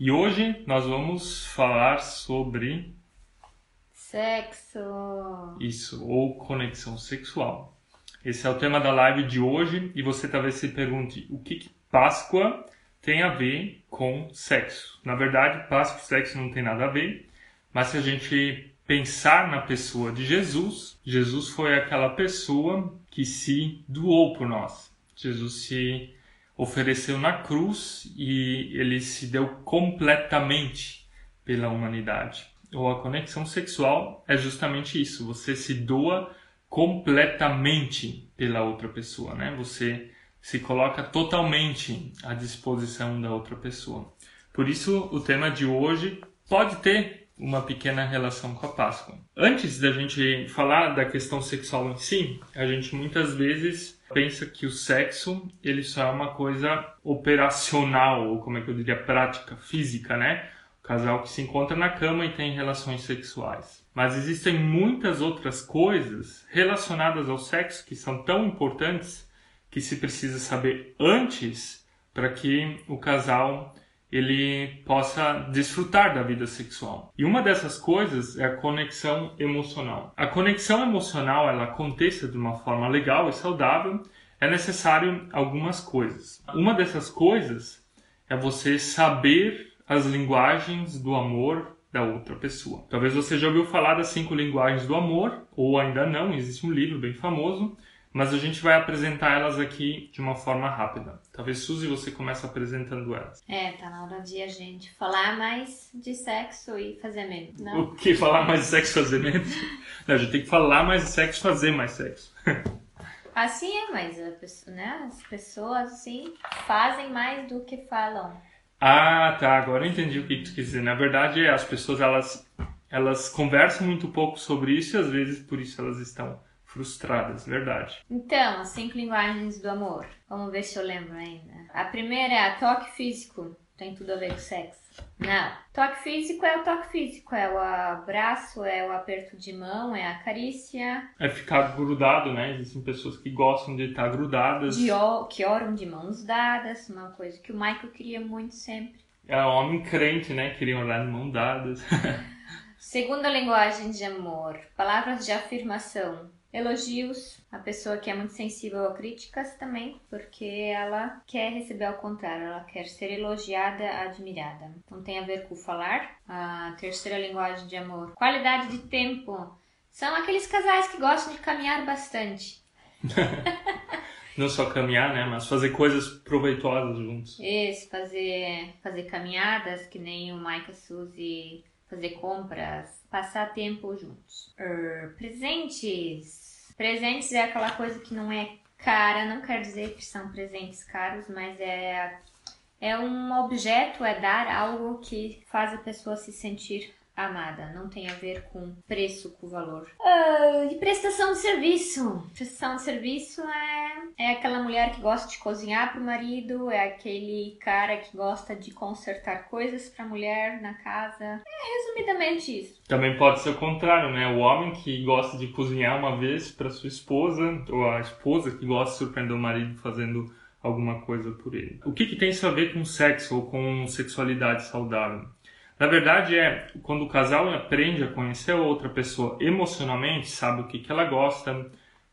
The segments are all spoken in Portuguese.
E hoje nós vamos falar sobre Sexo. isso, ou conexão sexual. Esse é o tema da live de hoje e você talvez se pergunte o que, que Páscoa tem a ver com sexo. Na verdade, Páscoa e sexo não tem nada a ver, mas se a gente pensar na pessoa de Jesus, Jesus foi aquela pessoa que se doou por nós. Jesus se ofereceu na cruz e ele se deu completamente pela humanidade. Ou a conexão sexual é justamente isso, você se doa completamente pela outra pessoa, né? Você se coloca totalmente à disposição da outra pessoa. Por isso, o tema de hoje pode ter uma pequena relação com a Páscoa. Antes da gente falar da questão sexual em si, a gente muitas vezes pensa que o sexo ele só é uma coisa operacional, ou como é que eu diria, prática, física, né? O casal que se encontra na cama e tem relações sexuais. Mas existem muitas outras coisas relacionadas ao sexo que são tão importantes que se precisa saber antes para que o casal ele possa desfrutar da vida sexual. E uma dessas coisas é a conexão emocional. A conexão emocional, ela aconteça de uma forma legal e saudável, é necessário algumas coisas. Uma dessas coisas é você saber as linguagens do amor da outra pessoa. Talvez você já ouviu falar das cinco linguagens do amor, ou ainda não, existe um livro bem famoso, mas a gente vai apresentar elas aqui de uma forma rápida. Talvez, Suzy, você comece apresentando elas. É, tá na hora de a gente falar mais de sexo e fazer menos. Não? O que? Falar mais de sexo e fazer menos? Não, a gente tem que falar mais de sexo e fazer mais sexo. Assim é, mas pessoa, né, as pessoas, assim, fazem mais do que falam. Ah, tá. Agora eu entendi o que tu quis dizer. Na verdade, as pessoas, elas, elas conversam muito pouco sobre isso e às vezes por isso elas estão frustradas, verdade. Então, as cinco linguagens do amor. Vamos ver se eu lembro ainda. A primeira é a toque físico. Tem tudo a ver com sexo. Não. Toque físico é o toque físico. É o abraço, é o aperto de mão, é a carícia. É ficar grudado, né? Existem pessoas que gostam de estar grudadas. De que oram de mãos dadas. Uma coisa que o Michael queria muito sempre. É homem crente, né? Queriam orar de mão dadas. Segunda linguagem de amor. Palavras de afirmação. Elogios. A pessoa que é muito sensível a críticas também, porque ela quer receber ao contrário, ela quer ser elogiada, admirada. Então tem a ver com o falar. A terceira linguagem de amor. Qualidade de tempo. São aqueles casais que gostam de caminhar bastante. Não só caminhar, né? Mas fazer coisas proveitosas juntos. Esse, fazer, fazer caminhadas, que nem o Mike e a Suzy, fazer compras, passar tempo juntos. Er, presentes. Presentes é aquela coisa que não é cara, não quer dizer que são presentes caros, mas é, é um objeto, é dar algo que faz a pessoa se sentir amada. Não tem a ver com preço, com valor. Ah, e prestação de serviço. Prestação de serviço é, é aquela mulher que gosta de cozinhar pro marido, é aquele cara que gosta de consertar coisas pra mulher na casa. É resumidamente isso. Também pode ser o contrário, né? O homem que gosta de cozinhar uma vez para sua esposa, ou a esposa que gosta de surpreender o marido fazendo alguma coisa por ele. O que, que tem isso a ver com sexo ou com sexualidade saudável? Na verdade, é quando o casal aprende a conhecer a outra pessoa emocionalmente, sabe o que, que ela gosta,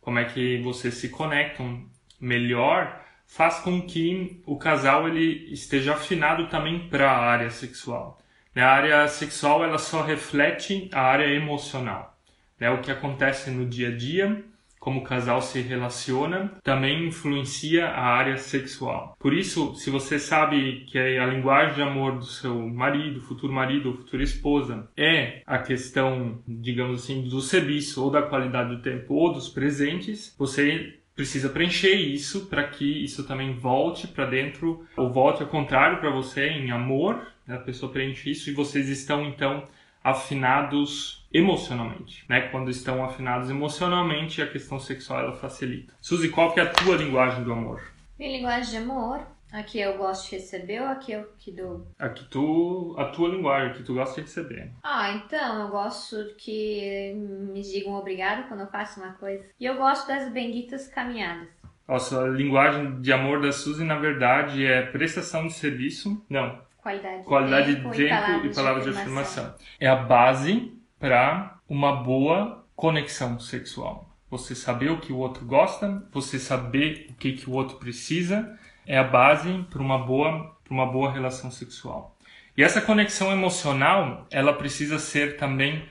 como é que vocês se conectam melhor, faz com que o casal ele esteja afinado também para a área sexual. né? A área sexual ela só reflete a área emocional. né? O que acontece no dia a dia, como o casal se relaciona, também influencia a área sexual. Por isso, se você sabe que a linguagem de amor do seu marido, futuro marido ou futura esposa é a questão, digamos assim, do serviço ou da qualidade do tempo ou dos presentes, você precisa preencher isso para que isso também volte para dentro ou volte ao contrário para você em amor. né? A pessoa preenche isso e vocês estão então afinados emocionalmente, né? Quando estão afinados emocionalmente, a questão sexual ela facilita. Suzy, qual que é a tua linguagem do amor? Minha linguagem de amor, a que eu gosto de receber ou a que eu que dou? A que tu, a tua linguagem, que tu gosta de receber. Ah, então, eu gosto que me digam obrigado quando eu faço uma coisa. E eu gosto das benditas caminhadas. Nossa, a linguagem de amor da Suzy, na verdade, é prestação de serviço. Não, Qualidade de qualidade tempo, de tempo e palavras, de, afirmação. É a base para uma boa conexão sexual. Você saber o que o outro gosta, você saber o que, que o outro precisa, é a base para uma boa, para uma boa relação sexual. E essa conexão emocional, ela precisa ser também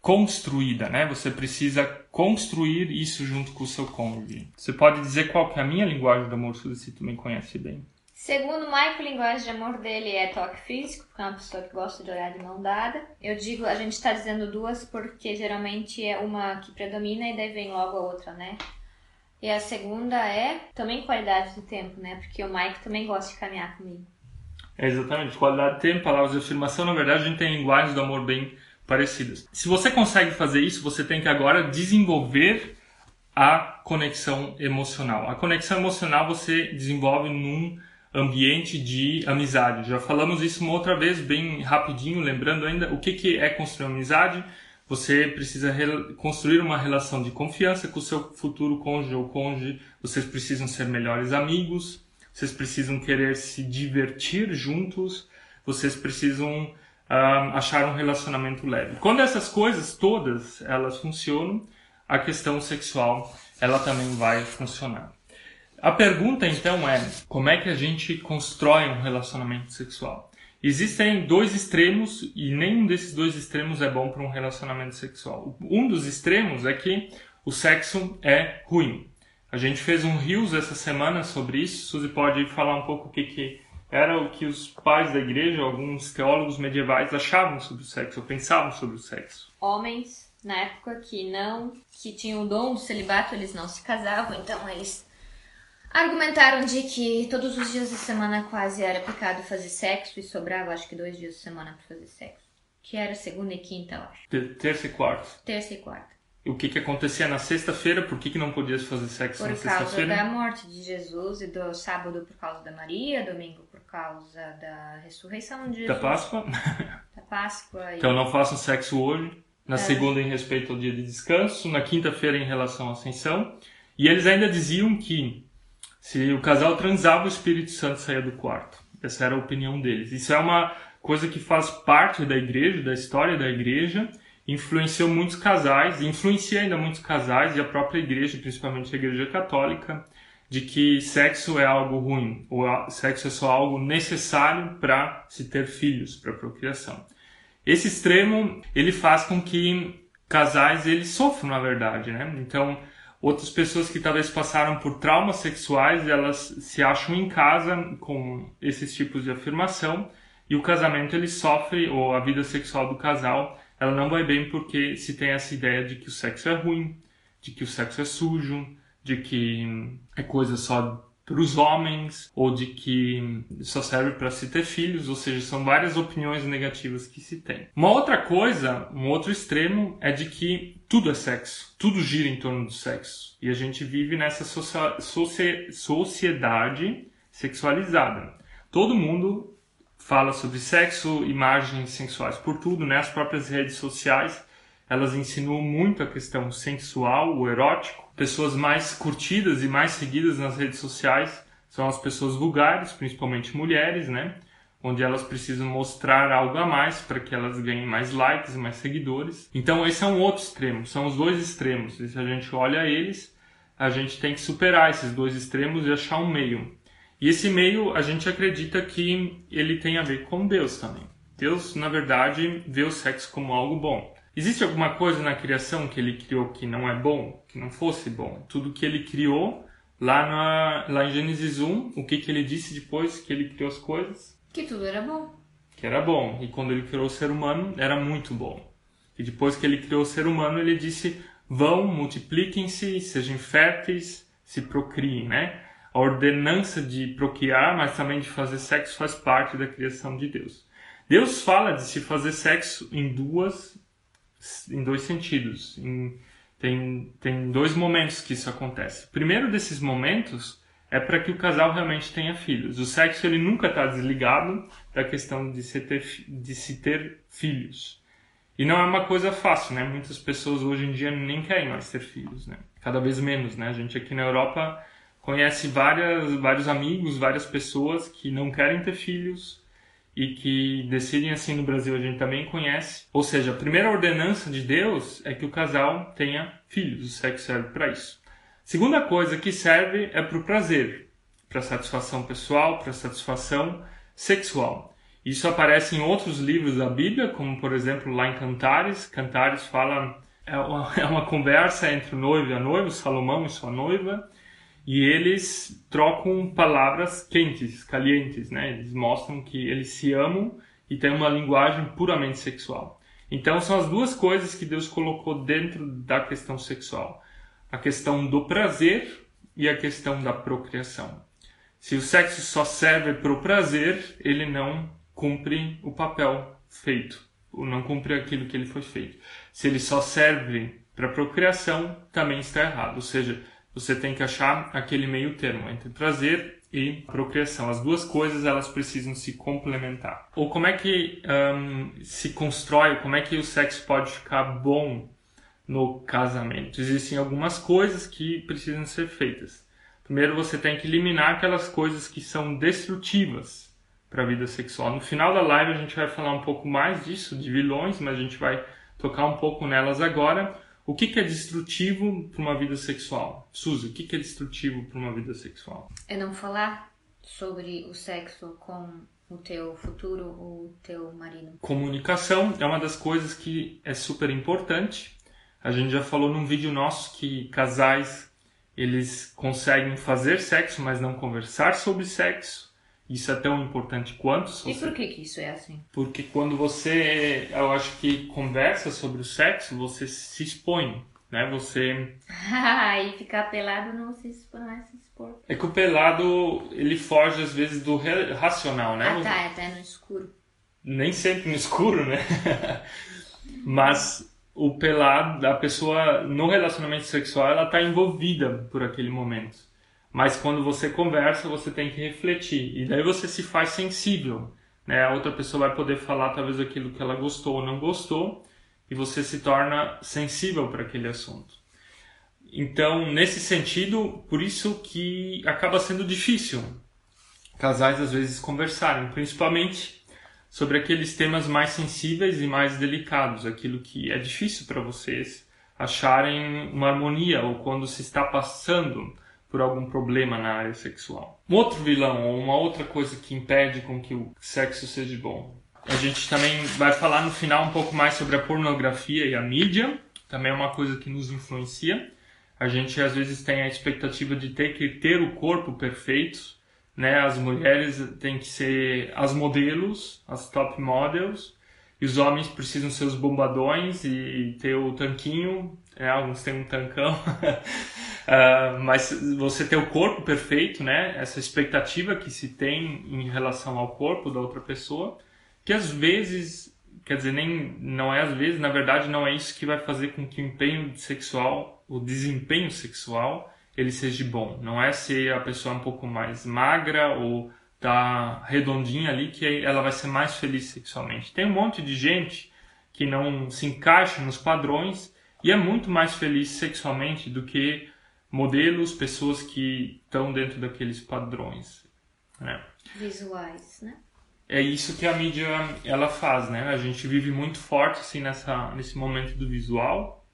construída, né? Você precisa construir isso junto com o seu cônjuge. Você pode dizer qual que é a minha linguagem do amor, se você também conhece bem. Segundo o Michael, a linguagem de amor dele é toque físico, porque é uma pessoa que gosta de olhar de mão dada. Eu digo, a gente está dizendo duas porque geralmente é uma que predomina e daí vem logo a outra, né? E a segunda é também qualidade de tempo, né? Porque o Michael também gosta de caminhar comigo. É exatamente, qualidade de tempo, palavras de afirmação, na verdade a gente tem linguagens do amor bem parecidas. Se você consegue fazer isso, você tem que agora desenvolver a conexão emocional. A conexão emocional você desenvolve num ambiente de amizade. Já falamos isso uma outra vez, bem rapidinho, lembrando ainda o que, que é construir amizade. Você precisa construir uma relação de confiança com o seu futuro cônjuge ou cônjuge. Vocês precisam ser melhores amigos. Vocês precisam querer se divertir juntos. Vocês precisam achar um relacionamento leve. Quando essas coisas todas elas funcionam, a questão sexual ela também vai funcionar. A pergunta então é: como é que a gente constrói um relacionamento sexual? Existem dois extremos e nenhum desses dois extremos é bom para um relacionamento sexual. Um dos extremos é que o sexo é ruim. A gente fez um Rios essa semana sobre isso. Suzy pode falar um pouco o que, que era o que os pais da igreja, alguns teólogos medievais achavam sobre o sexo, ou pensavam sobre o sexo. Homens, na época que não, que tinham o dom do celibato, eles não se casavam, então eles argumentaram de que todos os dias da semana quase era pecado fazer sexo e sobrava acho que dois dias da semana para fazer sexo. Que era segunda e quinta, eu acho. Terça e quarta. Terça e quarta o que, que acontecia na sexta-feira, por que, que não podia fazer sexo por na sexta-feira? Por causa da morte de Jesus e do sábado por causa da Maria, domingo por causa da ressurreição de Jesus. Da Páscoa. Da Páscoa. E... Então não façam sexo hoje. Na é. segunda em respeito ao dia de descanso, na quinta-feira em relação à ascensão. E eles ainda diziam que se o casal transava, o Espírito Santo saía do quarto. Essa era a opinião deles. Isso é uma coisa que faz parte da igreja, da história da igreja, influenciou muitos casais, influencia ainda muitos casais e a própria igreja, principalmente a igreja católica, de que sexo é algo ruim, ou sexo é só algo necessário para se ter filhos, para procriação. Esse extremo, ele faz com que casais eles sofram, na verdade, né? Então, outras pessoas que talvez passaram por traumas sexuais, elas se acham em casa com esses tipos de afirmação e o casamento ele sofre ou a vida sexual do casal ela não vai bem porque se tem essa ideia de que o sexo é ruim, de que o sexo é sujo, de que é coisa só para os homens ou de que só serve para se ter filhos, ou seja, são várias opiniões negativas que se tem. Uma outra coisa, um outro extremo é de que tudo é sexo, tudo gira em torno do sexo e a gente vive nessa sociedade sexualizada. Todo mundo fala sobre sexo, imagens sensuais por tudo, né? As próprias redes sociais, elas insinuam muito a questão sensual, o erótico. Pessoas mais curtidas e mais seguidas nas redes sociais são as pessoas vulgares, principalmente mulheres, né? Onde elas precisam mostrar algo a mais para que elas ganhem mais likes e mais seguidores. Então esse é um outro extremo, são os dois extremos. E se a gente olha eles, a gente tem que superar esses dois extremos e achar um meio. E esse meio a gente acredita que ele tem a ver com Deus também. Deus, na verdade, vê o sexo como algo bom. Existe alguma coisa na criação que ele criou que não é bom, que não fosse bom? Tudo que ele criou, lá, na, lá em Gênesis 1, o que, que ele disse depois que ele criou as coisas? Que tudo era bom. Que era bom. E quando ele criou o ser humano, era muito bom. E depois que ele criou o ser humano, ele disse: vão, multipliquem-se, sejam férteis, se procriem, né? a ordenança de procriar, mas também de fazer sexo faz parte da criação de Deus. Deus fala de se fazer sexo em duas, em dois sentidos. Em, tem, tem dois momentos que isso acontece. O primeiro desses momentos é para que o casal realmente tenha filhos. O sexo ele nunca está desligado da questão de se, ter, de se ter filhos. E não é uma coisa fácil, né? Muitas pessoas hoje em dia nem querem mais ter filhos, né? Cada vez menos, né? A gente aqui na Europa conhece várias, vários amigos, várias pessoas que não querem ter filhos e que decidem assim no Brasil a gente também conhece. Ou seja, a primeira ordenança de Deus é que o casal tenha filhos, o sexo serve para isso. Segunda coisa que serve é para o prazer, para satisfação pessoal, para satisfação sexual. Isso aparece em outros livros da Bíblia, como por exemplo lá em Cantares. Cantares fala é uma, é uma conversa entre o noivo e a noiva, Salomão e sua noiva, e eles trocam palavras quentes, calientes, né? Eles mostram que eles se amam e têm uma linguagem puramente sexual. Então são as duas coisas que Deus colocou dentro da questão sexual: a questão do prazer e a questão da procriação. Se o sexo só serve para o prazer, ele não cumpre o papel feito, ou não cumpre aquilo que ele foi feito. Se ele só serve para procriação, também está errado. Ou seja, você tem que achar aquele meio termo entre prazer e procriação. As duas coisas elas precisam se complementar. Ou como é que um, se constrói, como é que o sexo pode ficar bom no casamento? Existem algumas coisas que precisam ser feitas. Primeiro você tem que eliminar aquelas coisas que são destrutivas para a vida sexual. No final da live a gente vai falar um pouco mais disso, de vilões, mas a gente vai tocar um pouco nelas agora. O que, que é destrutivo para uma vida sexual? Suzy, o que, que é destrutivo para uma vida sexual? É não falar sobre o sexo com o teu futuro ou o teu marido. Comunicação é uma das coisas que é super importante. A gente já falou num vídeo nosso que casais eles conseguem fazer sexo, mas não conversar sobre sexo. Isso é tão importante quanto. E por que, que isso é assim? Porque quando você, eu acho que conversa sobre o sexo, você se expõe, né? Você. e ficar pelado não se expõe, não é se expor. É que o pelado ele foge às vezes do racional, né? Ah, tá, até no escuro. Nem sempre no escuro, né? Mas o pelado, a pessoa no relacionamento sexual, ela está envolvida por aquele momento. Mas quando você conversa, você tem que refletir. E daí você se faz sensível. Né? A outra pessoa vai poder falar talvez aquilo que ela gostou ou não gostou. E você se torna sensível para aquele assunto. Então, nesse sentido, por isso que acaba sendo difícil casais às vezes conversarem, principalmente sobre aqueles temas mais sensíveis e mais delicados, aquilo que é difícil para vocês acharem uma harmonia ou quando se está passando por algum problema na área sexual. Um outro vilão ou uma outra coisa que impede com que o sexo seja bom. A gente também vai falar no final um pouco mais sobre a pornografia e a mídia, também é uma coisa que nos influencia. A gente às vezes tem a expectativa de ter que ter o corpo perfeito, né? As mulheres têm que ser as modelos, as top models, e os homens precisam ser os bombadões e ter o tanquinho, é, alguns têm um tancão, uh, mas você ter o corpo perfeito, né? Essa expectativa que se tem em relação ao corpo da outra pessoa, que às vezes, quer dizer, nem não é às vezes, na verdade não é isso que vai fazer com que o empenho sexual, o desempenho sexual, ele seja bom. Não é ser a pessoa um pouco mais magra ou tá redondinha ali que ela vai ser mais feliz sexualmente. Tem um monte de gente que não se encaixa nos padrões e é muito mais feliz sexualmente do que modelos, pessoas que estão dentro daqueles padrões. Né? Visuais, né? É isso que a mídia ela faz, né? A gente vive muito forte assim nessa nesse momento do visual.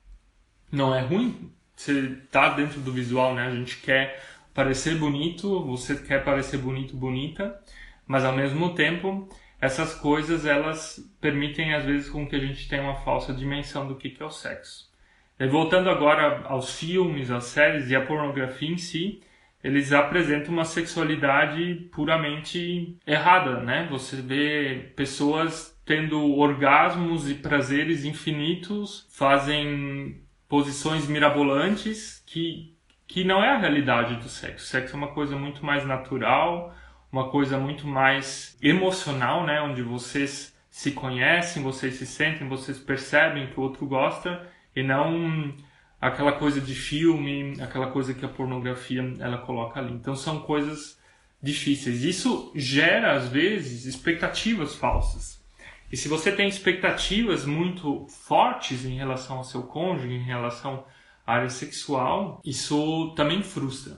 Não é ruim você tá dentro do visual, né? A gente quer parecer bonito, você quer parecer bonito, bonita, mas ao mesmo tempo essas coisas elas permitem às vezes com que a gente tenha uma falsa dimensão do que, que é o sexo. Voltando agora aos filmes, às séries e à pornografia em si, eles apresentam uma sexualidade puramente errada, né? Você vê pessoas tendo orgasmos e prazeres infinitos, fazem posições mirabolantes que que não é a realidade do sexo. O sexo é uma coisa muito mais natural, uma coisa muito mais emocional, né? Onde vocês se conhecem, vocês se sentem, vocês percebem que o outro gosta e não aquela coisa de filme, aquela coisa que a pornografia ela coloca ali. Então são coisas difíceis. Isso gera às vezes expectativas falsas. E se você tem expectativas muito fortes em relação ao seu cônjuge, em relação área sexual, isso também frustra.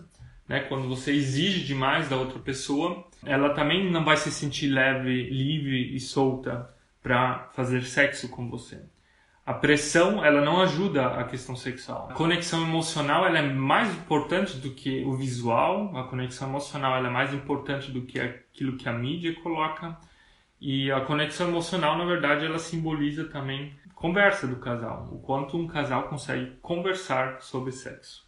Né? Quando você exige demais da outra pessoa, ela também não vai se sentir leve, livre e solta para fazer sexo com você. A pressão, ela não ajuda a questão sexual. A conexão emocional, ela é mais importante do que o visual. A conexão emocional, ela é mais importante do que aquilo que a mídia coloca. E a conexão emocional, na verdade, ela simboliza também conversa do casal, o quanto um casal consegue conversar sobre sexo.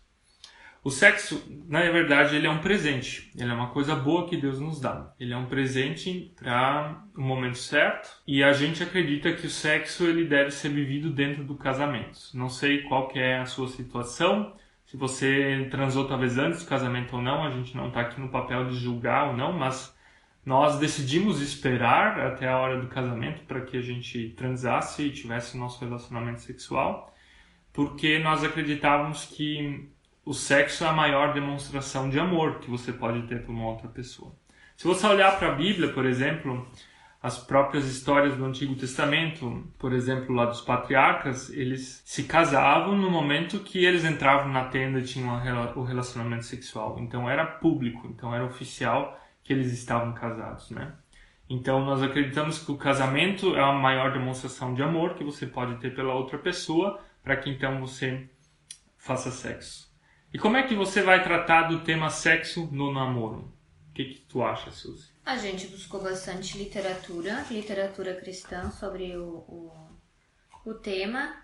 O sexo, na verdade, ele é um presente. Ele é uma coisa boa que Deus nos dá. Ele é um presente para o momento certo. E a gente acredita que o sexo ele deve ser vivido dentro do casamento. Não sei qual que é a sua situação. Se você transou talvez antes do casamento ou não, a gente não está aqui no papel de julgar ou não, mas nós decidimos esperar até a hora do casamento para que a gente transasse e tivesse o nosso relacionamento sexual, porque nós acreditávamos que o sexo é a maior demonstração de amor que você pode ter por uma outra pessoa. Se você olhar para a Bíblia, por exemplo, as próprias histórias do Antigo Testamento, por exemplo, lá dos patriarcas, eles se casavam no momento que eles entravam na tenda e tinham o relacionamento sexual. Então era público, então era oficial que eles estavam casados, né? Então nós acreditamos que o casamento é a maior demonstração de amor que você pode ter pela outra pessoa, para que então você faça sexo. E como é que você vai tratar do tema sexo no namoro? O que, que tu acha, Suzy? A gente buscou bastante literatura, literatura cristã sobre o, o, o tema.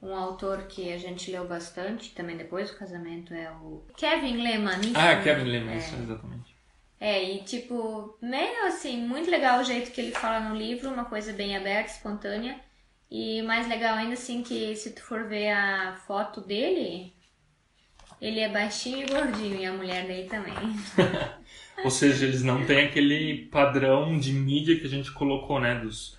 Um autor que a gente leu bastante, também depois do casamento, é o Kevin Lehman. Ah, Kevin Lehman, é. isso, exatamente. É, e tipo, meio assim, muito legal o jeito que ele fala no livro, uma coisa bem aberta, espontânea. E mais legal ainda assim que se tu for ver a foto dele, ele é baixinho e gordinho, e a mulher dele também. Ou seja, eles não têm aquele padrão de mídia que a gente colocou, né? Dos,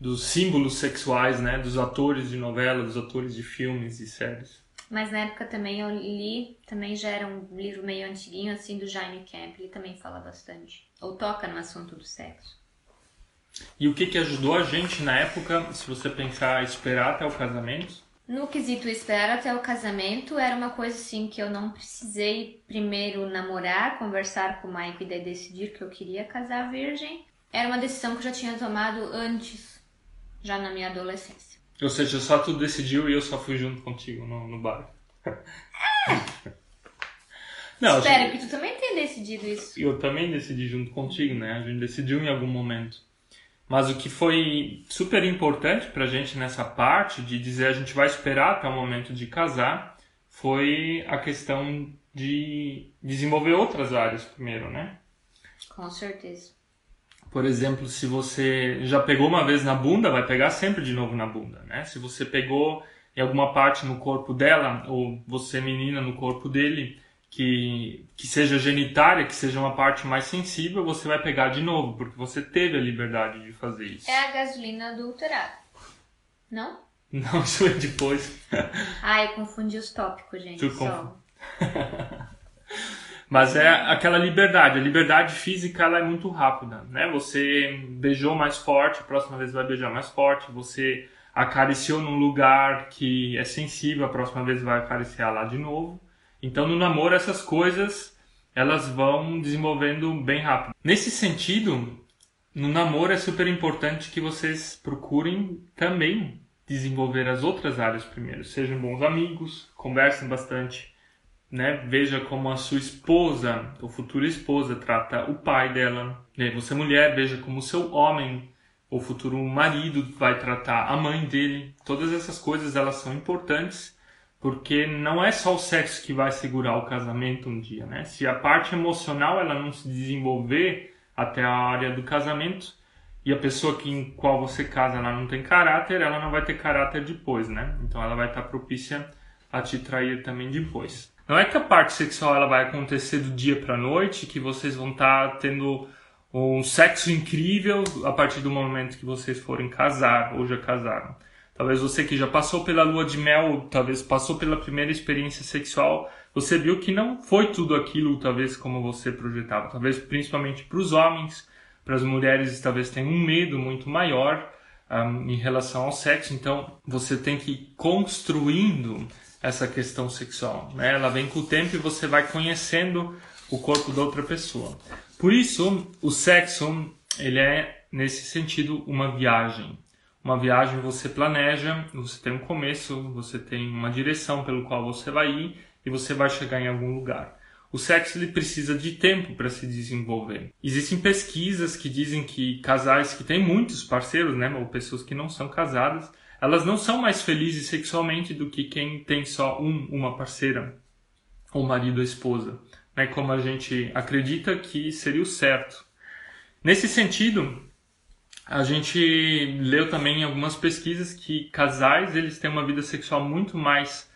dos símbolos sexuais, né? Dos atores de novela, dos atores de filmes e séries. Mas na época também eu li, também já era um livro meio antiguinho, assim, do Jaime Camp. Ele também fala bastante. Ou toca no assunto do sexo. E o que, que ajudou a gente na época, se você pensar esperar até o casamento? No quesito esperar até o casamento, era uma coisa assim que eu não precisei primeiro namorar, conversar com o Mike e daí decidir que eu queria casar virgem. Era uma decisão que eu já tinha tomado antes, já na minha adolescência. Ou seja, só tu decidiu e eu só fui junto contigo no, no bar. Não, Espera, gente... que tu também tenha decidido isso. Eu também decidi junto contigo, né? A gente decidiu em algum momento. Mas o que foi super importante pra gente nessa parte de dizer a gente vai esperar até o momento de casar foi a questão de desenvolver outras áreas primeiro, né? Com certeza. Por exemplo, se você já pegou uma vez na bunda, vai pegar sempre de novo na bunda, né? Se você pegou em alguma parte no corpo dela, ou você menina no corpo dele, que, que seja genitária, que seja uma parte mais sensível, você vai pegar de novo, porque você teve a liberdade de fazer isso. É a gasolina adulterada. Não? Não, isso é depois. ah, eu confundi os tópicos, gente. Tu só. Mas é aquela liberdade. A liberdade física ela é muito rápida, né? Você beijou mais forte, a próxima vez vai beijar mais forte. Você acariciou num lugar que é sensível, a próxima vez vai acariciar lá de novo. Então no namoro essas coisas elas vão desenvolvendo bem rápido. Nesse sentido, no namoro é super importante que vocês procurem também desenvolver as outras áreas primeiro. Sejam bons amigos, conversem bastante, né, veja como a sua esposa, ou futura esposa, trata o pai dela. Né? Você, mulher, veja como o seu homem, ou futuro marido, vai tratar a mãe dele. Todas essas coisas elas são importantes, porque não é só o sexo que vai segurar o casamento um dia. Né? Se a parte emocional ela não se desenvolver até a área do casamento, e a pessoa que, em qual você casa ela não tem caráter, ela não vai ter caráter depois, né? Então ela vai estar propícia a te trair também depois. Não é que a parte sexual ela vai acontecer do dia para noite, que vocês vão estar tendo um sexo incrível a partir do momento que vocês forem casar ou já casaram. Talvez você que já passou pela lua de mel, talvez passou pela primeira experiência sexual, você viu que não foi tudo aquilo, talvez como você projetava. Talvez principalmente para os homens, para as mulheres, talvez tenham um medo muito maior um, em relação ao sexo. Então você tem que ir construindo essa questão sexual. Né? Ela vem com o tempo e você vai conhecendo o corpo da outra pessoa. Por isso, o sexo, ele é, nesse sentido, uma viagem. Uma viagem você planeja, você tem um começo, você tem uma direção pelo qual você vai ir e você vai chegar em algum lugar. O sexo ele precisa de tempo para se desenvolver. Existem pesquisas que dizem que casais que têm muitos parceiros, né, ou pessoas que não são casadas, elas não são mais felizes sexualmente do que quem tem só um, uma parceira, ou marido ou esposa, né, como a gente acredita que seria o certo. Nesse sentido, a gente leu também em algumas pesquisas que casais eles têm uma vida sexual muito mais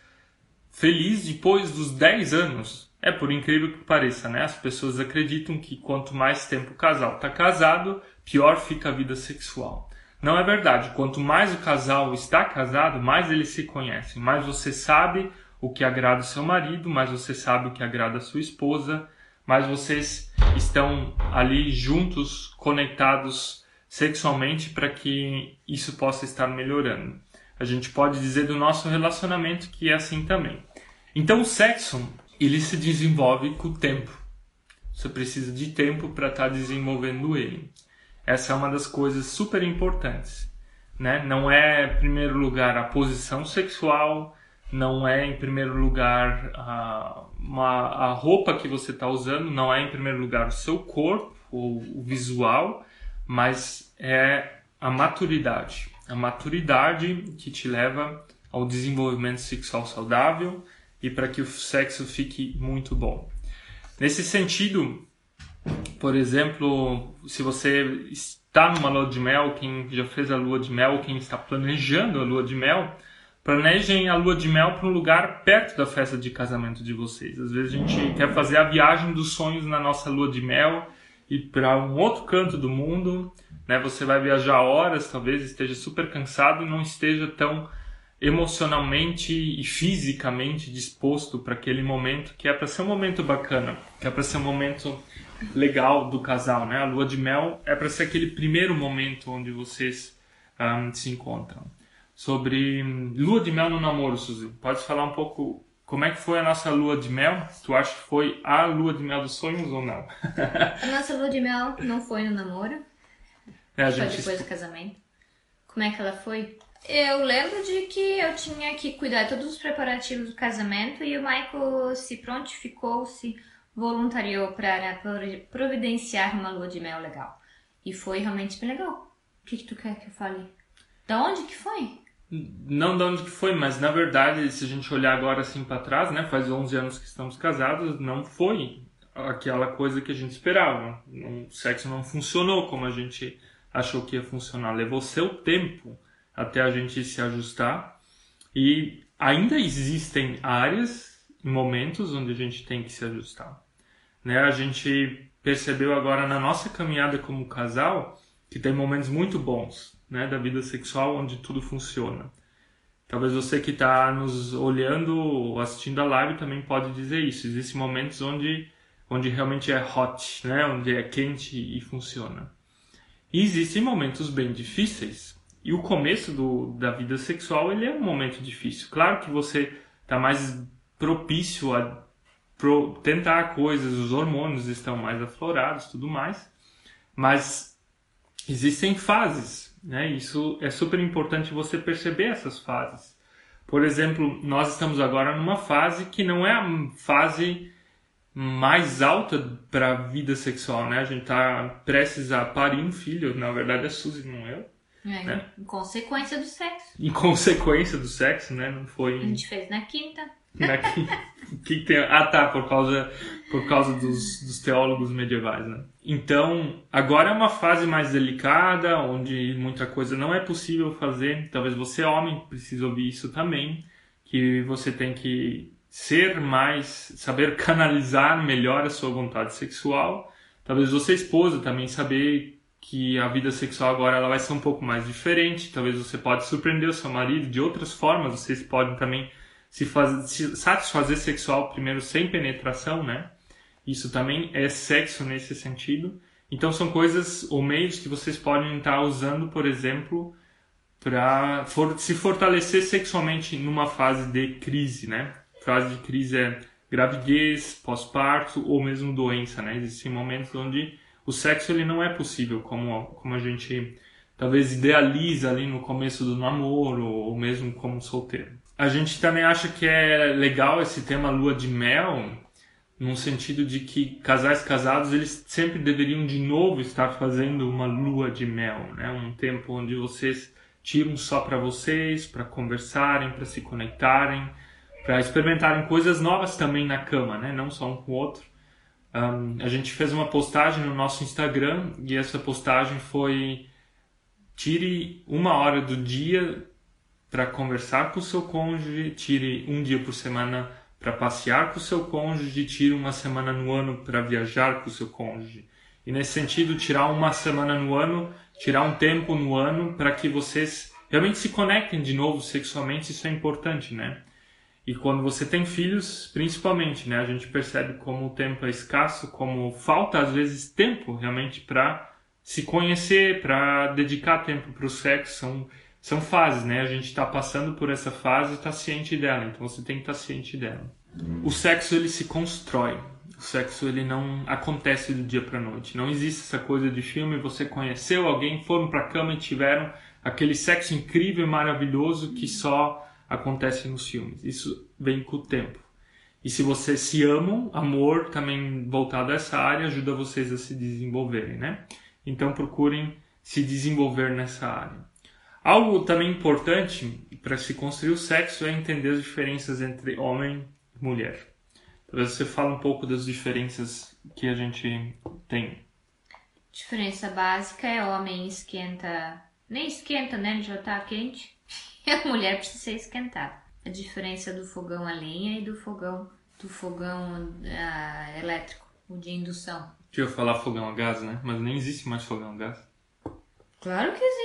feliz depois dos 10 anos. É por incrível que pareça, né? As pessoas acreditam que quanto mais tempo o casal está casado, pior fica a vida sexual. Não é verdade. Quanto mais o casal está casado, mais eles se conhecem, mais você sabe o que agrada o seu marido, mais você sabe o que agrada a sua esposa, mais vocês estão ali juntos, conectados sexualmente para que isso possa estar melhorando. A gente pode dizer do nosso relacionamento que é assim também. Então o sexo, ele se desenvolve com o tempo. Você precisa de tempo para estar tá desenvolvendo ele. Essa é uma das coisas super importantes. Né? Não é, em primeiro lugar, a posição sexual, não é, em primeiro lugar, a, uma, a roupa que você está usando, não é, em primeiro lugar, o seu corpo, ou o visual, mas é a maturidade. A maturidade que te leva ao desenvolvimento sexual saudável e para que o sexo fique muito bom. Nesse sentido, por exemplo, se você está numa lua de mel, quem já fez a lua de mel, quem está planejando a lua de mel, planejem a lua de mel para um lugar perto da festa de casamento de vocês. Às vezes a gente quer fazer a viagem dos sonhos na nossa lua de mel ir para um outro canto do mundo, né? Você vai viajar horas, talvez esteja super cansado e não esteja tão emocionalmente e fisicamente disposto para aquele momento que é para ser um momento bacana, que é para ser um momento legal do casal, né? A lua de mel é para ser aquele primeiro momento onde vocês um, se encontram. Sobre lua de mel no namoro, Suzy, pode falar um pouco como é que foi a nossa lua de mel? Tu acha que foi a lua de mel dos sonhos ou não? a nossa lua de mel não foi no namoro. É, foi depois do casamento. Como é que ela foi? Eu lembro de que eu tinha que cuidar de todos os preparativos do casamento e o Michael se prontificou, se voluntariou para providenciar uma lua de mel legal. E foi realmente bem legal. O que, que tu quer que eu fale? Da onde que foi? Não de onde que foi, mas na verdade, se a gente olhar agora assim para trás, né, faz 11 anos que estamos casados, não foi aquela coisa que a gente esperava. O sexo não funcionou como a gente achou que ia funcionar. Levou seu tempo até a gente se ajustar e ainda existem áreas e momentos onde a gente tem que se ajustar. Né? A gente percebeu agora na nossa caminhada como casal que tem momentos muito bons, né, da vida sexual onde tudo funciona. Talvez você que está nos olhando assistindo a live também pode dizer isso. Existem momentos onde, onde realmente é hot, né, onde é quente e funciona. E existem momentos bem difíceis. E o começo do, da vida sexual ele é um momento difícil. Claro que você está mais propício a pro, tentar coisas, os hormônios estão mais aflorados, tudo mais. Mas existem fases né? Isso é super importante você perceber essas fases. Por exemplo, nós estamos agora numa fase que não é a fase mais alta para a vida sexual, né? A gente está prestes a parir um filho, na verdade é Suzy, não eu. É, né? Em consequência do sexo. Em consequência do sexo, né? Não foi. A gente fez na quinta. Quinta. que tem... Ah, tá, por causa, por causa dos, dos teólogos medievais, né? Então, agora é uma fase mais delicada, onde muita coisa não é possível fazer. Talvez você, homem, precise ouvir isso também, que você tem que ser mais, saber canalizar melhor a sua vontade sexual. Talvez você, esposa, também saber que a vida sexual agora ela vai ser um pouco mais diferente. Talvez você pode surpreender o seu marido de outras formas. Vocês podem também se, faz, se satisfazer sexual primeiro sem penetração, né? Isso também é sexo nesse sentido. Então são coisas ou meios que vocês podem estar usando, por exemplo, para for se fortalecer sexualmente numa fase de crise, né? Fase de crise é gravidez, pós-parto ou mesmo doença, né? Existem momentos onde o sexo ele não é possível, como, como a gente talvez idealiza ali no começo do namoro ou mesmo como solteiro. A gente também acha que é legal esse tema lua de mel, num sentido de que casais casados eles sempre deveriam de novo estar fazendo uma lua de mel, né? Um tempo onde vocês tiram só para vocês, para conversarem, para se conectarem, para experimentarem coisas novas também na cama, né? Não só um com o outro. Um, a gente fez uma postagem no nosso Instagram e essa postagem foi tire uma hora do dia para conversar com o seu cônjuge, tire um dia por semana para passear com o seu cônjuge, tire uma semana no ano para viajar com o seu cônjuge. E nesse sentido, tirar uma semana no ano, tirar um tempo no ano para que vocês realmente se conectem de novo sexualmente, isso é importante, né? E quando você tem filhos, principalmente, né? A gente percebe como o tempo é escasso, como falta às vezes tempo realmente para se conhecer, para dedicar tempo para o sexo. São, são fases, né? A gente está passando por essa fase e está ciente dela, então você tem que estar tá ciente dela. O sexo ele se constrói. O sexo ele não acontece do dia para noite. Não existe essa coisa de filme. Você conheceu alguém, foram para a cama e tiveram aquele sexo incrível e maravilhoso que só acontece nos filmes. Isso vem com o tempo. E se vocês se amam, amor também voltado a essa área ajuda vocês a se desenvolverem, né? Então procurem se desenvolver nessa área. Algo também importante para se construir o sexo é entender as diferenças entre homem e mulher. Talvez você fale um pouco das diferenças que a gente tem. Diferença básica é homem esquenta, nem esquenta, né? Já tá quente. E a mulher precisa ser esquentada. A diferença do fogão a lenha e do fogão do fogão uh, elétrico, o de indução. Deixa eu falar fogão a gás, né? Mas nem existe mais fogão a gás. Claro que existe.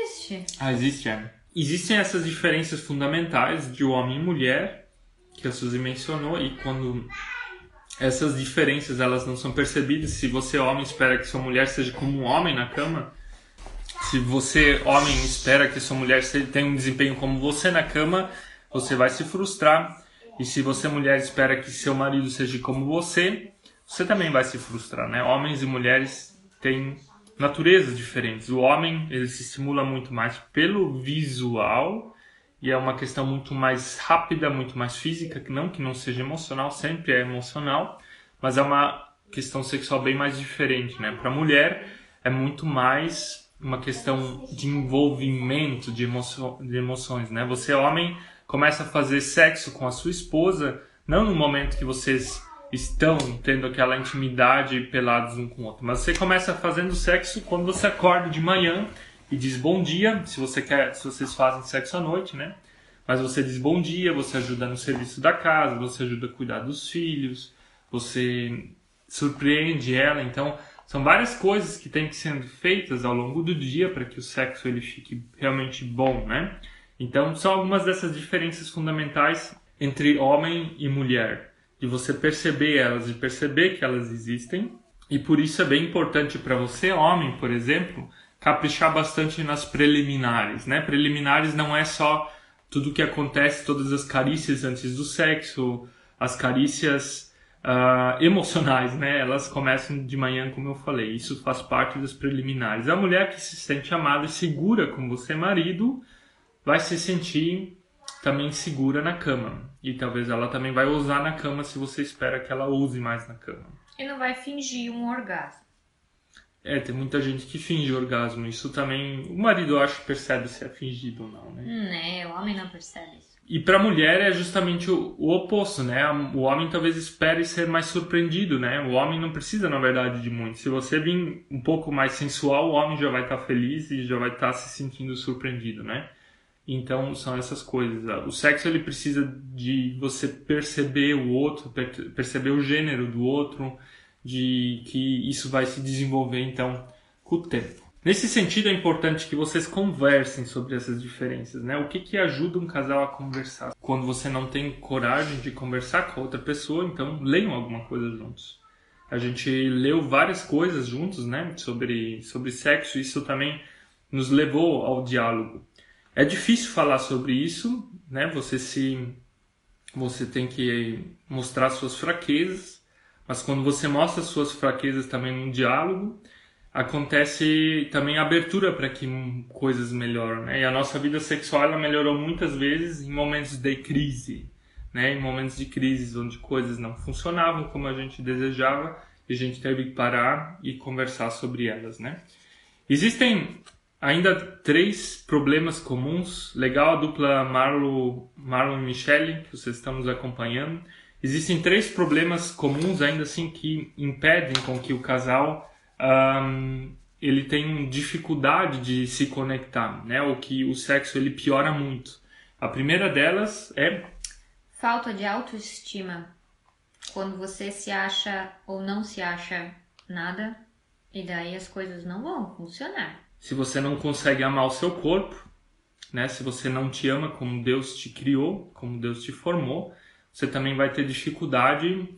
Ah, existe, é. Existem essas diferenças fundamentais de homem e mulher que a Suzy mencionou e quando essas diferenças elas não são percebidas, se você homem espera que sua mulher seja como um homem na cama, se você, homem, espera que sua mulher tenha um desempenho como você na cama, você vai se frustrar. E se você, mulher, espera que seu marido seja como você, você também vai se frustrar, né? Homens e mulheres têm naturezas diferentes. O homem, ele se estimula muito mais pelo visual e é uma questão muito mais rápida, muito mais física, não que não seja emocional, sempre é emocional, mas é uma questão sexual bem mais diferente, né? Para a mulher é muito mais uma questão de envolvimento de, emoção, de emoções, né? Você, homem, começa a fazer sexo com a sua esposa, não no momento que vocês estão tendo aquela intimidade pelados um com o outro, mas você começa fazendo sexo quando você acorda de manhã e diz bom dia, se você quer, se vocês fazem sexo à noite, né? Mas você diz bom dia, você ajuda no serviço da casa, você ajuda a cuidar dos filhos, você surpreende ela, então são várias coisas que têm que ser feitas ao longo do dia para que o sexo ele fique realmente bom, né? Então, são algumas dessas diferenças fundamentais entre homem e mulher, de você perceber elas e perceber que elas existem. E por isso é bem importante para você, homem, por exemplo, caprichar bastante nas preliminares, né? Preliminares não é só tudo o que acontece, todas as carícias antes do sexo, as carícias uh, emocionais, né? Elas começam de manhã, como eu falei. Isso faz parte das preliminares. A mulher que se sente amada e segura com você, marido, vai se sentir também segura na cama. E talvez ela também vai ousar na cama se você espera que ela ouse mais na cama. E não vai fingir um orgasmo. É, tem muita gente que finge orgasmo. Isso também. O marido, eu acho, percebe se é fingido ou não, né? Hum, é, o homem não percebe isso. E para a mulher é justamente o, o, oposto, né? O homem talvez espere ser mais surpreendido, né? O homem não precisa, na verdade, de muito. Se você vir um pouco mais sensual, o homem já vai estar tá feliz e já vai estar tá se sentindo surpreendido, né? Então são essas coisas. O sexo ele precisa de você perceber o outro, perceber o gênero do outro, de que isso vai se desenvolver então com o tempo. Nesse sentido, é importante que vocês conversem sobre essas diferenças, né? O que, que ajuda um casal a conversar? Quando você não tem coragem de conversar com outra pessoa, então leiam alguma coisa juntos. A gente leu várias coisas juntos, né? Sobre, sobre sexo, isso também nos levou ao diálogo. É difícil falar sobre isso, né? Você se você tem que mostrar suas fraquezas, mas quando você mostra suas fraquezas também num diálogo, acontece também abertura para que coisas melhoram, né? E a nossa vida sexual ela melhorou muitas vezes em momentos de crise, né? Em momentos de crise onde coisas não funcionavam como a gente desejava e a gente teve que parar e conversar sobre elas, né? Existem ainda três problemas comuns. Legal a dupla Marlon, Marlon e Michele, que vocês estão nos acompanhando. Existem três problemas comuns ainda assim que impedem com que o casal um, ele tenha dificuldade de se conectar, né? Ou que o sexo ele piora muito. A primeira delas é falta de autoestima. Quando você se acha ou não se acha nada, e daí as coisas não vão funcionar. Se você não consegue amar o seu corpo, né? Se você não te ama como Deus te criou, como Deus te formou, você também vai ter dificuldade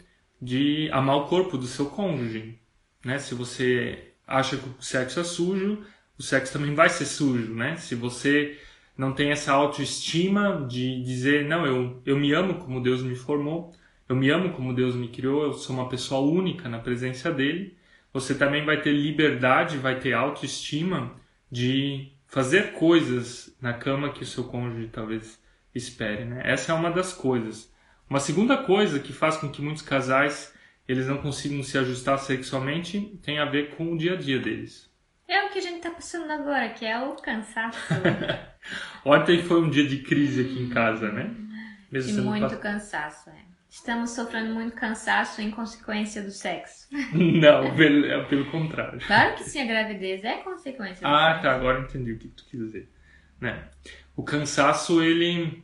de amar o corpo do seu cônjuge, né? Se você acha que o sexo é sujo, o sexo também vai ser sujo, né? Se você não tem essa autoestima de dizer, não, eu, eu me amo como Deus me formou, eu me amo como Deus me criou, eu sou uma pessoa única na presença dele, você também vai ter liberdade, vai ter autoestima de fazer coisas na cama que o seu cônjuge talvez espere, né? Essa é uma das coisas. Uma segunda coisa que faz com que muitos casais eles não consigam se ajustar sexualmente tem a ver com o dia a dia deles. É o que a gente tá passando agora, que é o cansaço. Ontem foi um dia de crise aqui em casa, né? Mesmo e muito cansaço, é. Estamos sofrendo muito cansaço em consequência do sexo. Não, pelo, é pelo contrário. Claro que sim, a gravidez é consequência do ah, sexo. tá, agora entendi o que tu quis dizer. Né? O cansaço, ele.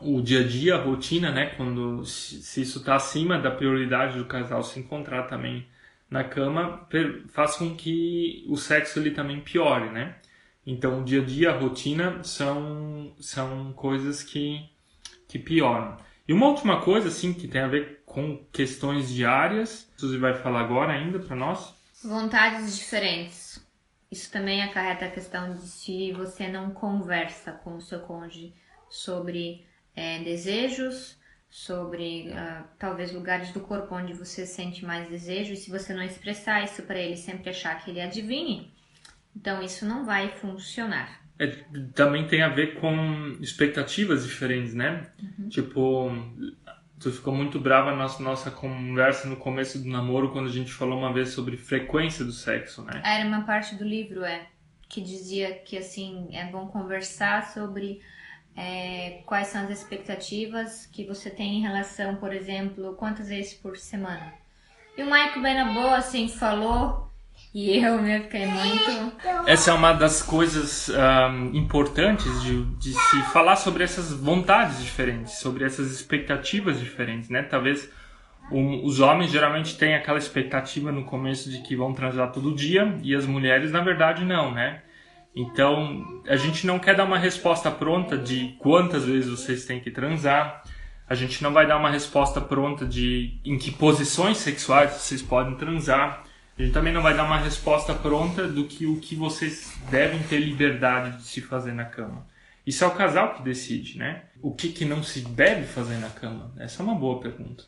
O dia a dia, a rotina, né? Quando se isso está acima da prioridade do casal se encontrar também na cama, faz com que o sexo ele também piore, né? Então, o dia a dia, a rotina são, são coisas que, que pioram. E uma última coisa, assim, que tem a ver com questões diárias, Suzy vai falar agora ainda para nós. Vontades diferentes. Isso também acarreta a questão de se você não conversa com o seu cônjuge sobre é, desejos, sobre uh, talvez lugares do corpo onde você sente mais desejo, e se você não expressar isso para ele, sempre achar que ele adivinhe, então isso não vai funcionar. É, também tem a ver com expectativas diferentes, né? Uhum. Tipo, tu ficou muito brava na nossa, nossa conversa no começo do namoro quando a gente falou uma vez sobre frequência do sexo, né? Era uma parte do livro, é, que dizia que assim é bom conversar sobre é, quais são as expectativas que você tem em relação, por exemplo, quantas vezes por semana. E o Michael bem na boa assim falou e eu me fiquei muito. Essa é uma das coisas um, importantes de, de, se falar sobre essas vontades diferentes, sobre essas expectativas diferentes, né? Talvez um, os homens geralmente têm aquela expectativa no começo de que vão transar todo dia e as mulheres, na verdade, não, né? Então, a gente não quer dar uma resposta pronta de quantas vezes vocês têm que transar. A gente não vai dar uma resposta pronta de em que posições sexuais vocês podem transar. Gente também não vai dar uma resposta pronta do que o que vocês devem ter liberdade de se fazer na cama. Isso é o casal que decide, né? O que, que não se deve fazer na cama? Essa é uma boa pergunta.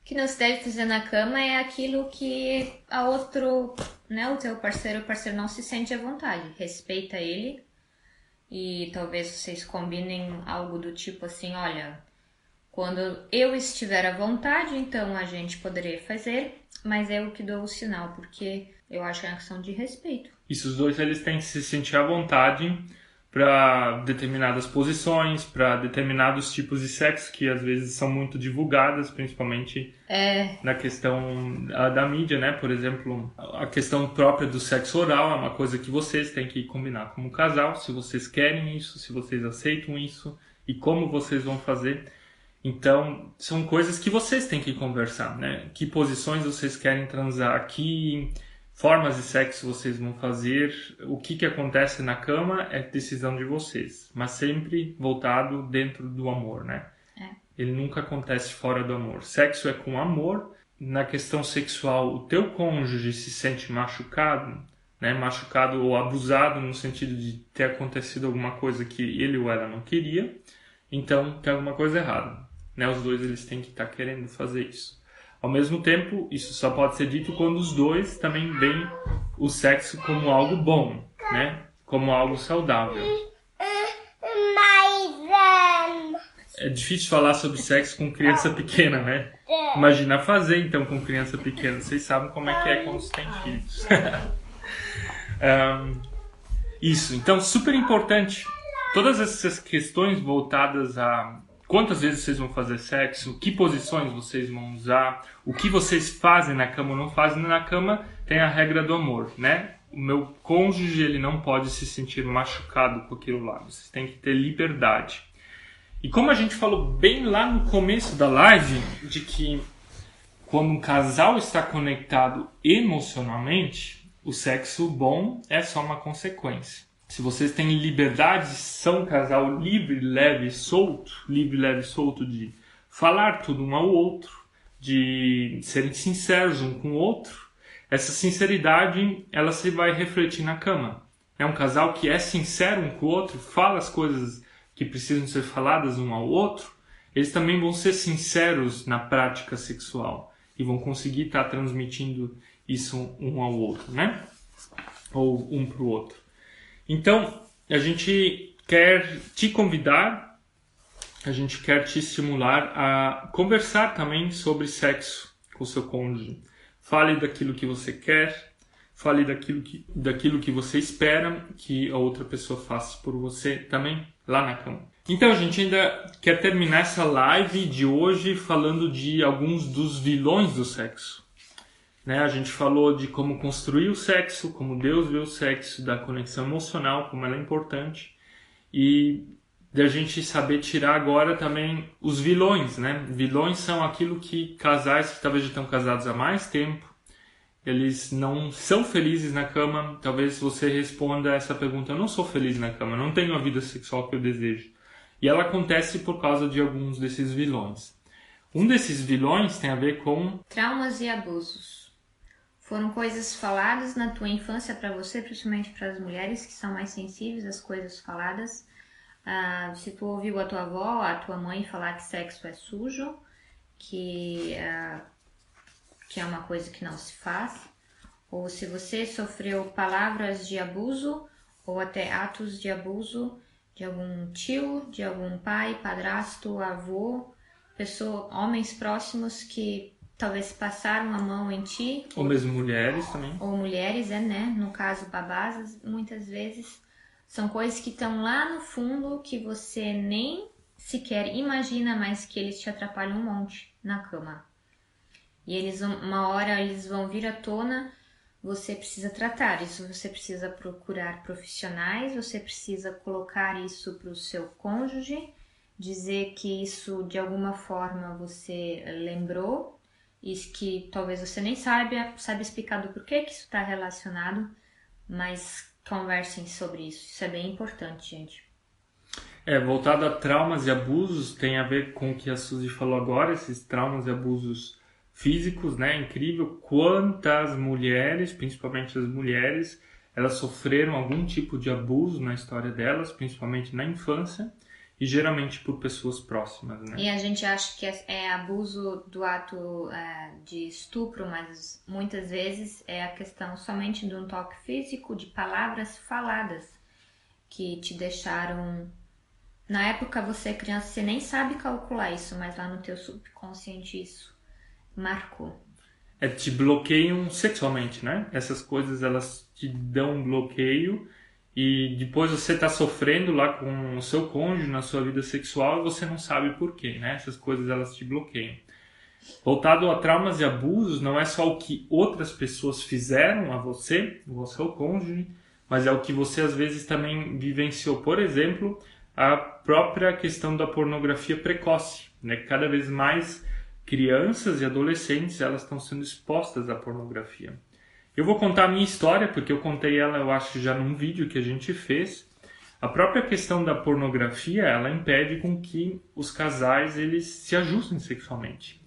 O que não se deve fazer na cama é aquilo que a outro, né, o teu parceiro o parceiro não se sente à vontade. Respeita ele e talvez vocês combinem algo do tipo assim, olha, quando eu estiver à vontade, então a gente poderia fazer mas é o que dou o sinal, porque eu acho que é uma questão de respeito. Isso, os dois eles têm que se sentir à vontade para determinadas posições, para determinados tipos de sexo que às vezes são muito divulgadas, principalmente é... na questão da mídia, né? Por exemplo, a questão própria do sexo oral é uma coisa que vocês têm que combinar como casal, se vocês querem isso, se vocês aceitam isso e como vocês vão fazer. Então, são coisas que vocês têm que conversar, né? Que posições vocês querem transar, que formas de sexo vocês vão fazer, o que, que acontece na cama é decisão de vocês, mas sempre voltado dentro do amor, né? É. Ele nunca acontece fora do amor. Sexo é com amor. Na questão sexual, o teu cônjuge se sente machucado, né? Machucado ou abusado no sentido de ter acontecido alguma coisa que ele ou ela não queria, então tem alguma coisa errada né? Os dois eles têm que estar tá querendo fazer isso. Ao mesmo tempo, isso só pode ser dito quando os dois também veem o sexo como algo bom, né? Como algo saudável. É difícil falar sobre sexo com criança pequena, né? Imagina fazer então com criança pequena. Vocês sabem como é que é quando tem filhos. um, isso, então super importante. Todas essas questões voltadas a quantas vezes vocês vão fazer sexo, que posições vocês vão usar, o que vocês fazem na cama ou não fazem na cama, tem a regra do amor, né? O meu cônjuge ele não pode se sentir machucado com aquilo lá. Vocês têm que ter liberdade. E como a gente falou bem lá no começo da live, de que quando um casal está conectado emocionalmente, o sexo bom é só uma consequência. Se vocês têm liberdade, são um casal livre, leve, solto, livre, leve, solto de falar tudo um ao outro, de serem sinceros um com o outro, essa sinceridade ela se vai refletir na cama. É um casal que é sincero um com o outro, fala as coisas que precisam ser faladas um ao outro, eles também vão ser sinceros na prática sexual e vão conseguir estar transmitindo isso um ao outro, né? Ou um para o outro. Então, a gente quer te convidar, a gente quer te estimular a conversar também sobre sexo com o seu cônjuge. Fale daquilo que você quer, fale daquilo que, daquilo que você espera que a outra pessoa faça por você também lá na cama. Então, a gente ainda quer terminar essa live de hoje falando de alguns dos vilões do sexo. Né? A gente falou de como construir o sexo, como Deus vê o sexo, da conexão emocional, como ela é importante. E da gente saber tirar agora também os vilões, né? Vilões são aquilo que casais que talvez já estão casados há mais tempo, eles não são felizes na cama. Talvez você responda essa pergunta: eu não sou feliz na cama, não tenho a vida sexual que eu desejo. E ela acontece por causa de alguns desses vilões. Um desses vilões tem a ver com traumas e abusos. Foram coisas faladas na tua infância para você, principalmente para as mulheres que são mais sensíveis às coisas faladas. Ah, se tu ouviu a tua avó, a tua mãe falar que sexo é sujo, que, ah, que é uma coisa que não se faz, ou se você sofreu palavras de abuso ou até atos de abuso de algum tio, de algum pai, padrasto, avô, pessoa, homens próximos que talvez passaram a mão em ti. Ou, ou mesmo mulheres também. Ou mulheres, é, né? No caso, babás, muitas vezes são coisas que estão lá no fundo que você nem sequer imagina, mas que eles te atrapalham um monte na cama. E eles uma hora eles vão vir à tona, você precisa tratar isso, você precisa procurar profissionais, você precisa colocar isso para o seu cônjuge, dizer que isso de alguma forma você lembrou e que talvez você nem saiba, sabe explicar do porquê que isso está relacionado, mas conversem sobre isso. Isso é bem importante, gente. É, voltado a traumas e abusos, tem a ver com o que a Suzy falou agora, esses traumas e abusos físicos, né? Incrível quantas mulheres, principalmente as mulheres, elas sofreram algum tipo de abuso na história delas, principalmente na infância, e geralmente por pessoas próximas, né? E a gente acha que é, é abuso do ato é, de estupro, mas muitas vezes é a questão somente de um toque físico, de palavras faladas que te deixaram. Na época você criança, você nem sabe calcular isso, mas lá no teu subconsciente isso marcou. É, te bloqueiam sexualmente, né? Essas coisas elas te dão um bloqueio e depois você está sofrendo lá com o seu cônjuge na sua vida sexual e você não sabe por quê, né? Essas coisas elas te bloqueiam. Voltado a traumas e abusos, não é só o que outras pessoas fizeram a você, o seu cônjuge, mas é o que você às vezes também vivenciou. Por exemplo, a própria questão da pornografia precoce, né? Cada vez mais crianças e adolescentes elas estão sendo expostas à pornografia. Eu vou contar a minha história, porque eu contei ela, eu acho, já num vídeo que a gente fez. A própria questão da pornografia, ela impede com que os casais eles se ajustem sexualmente.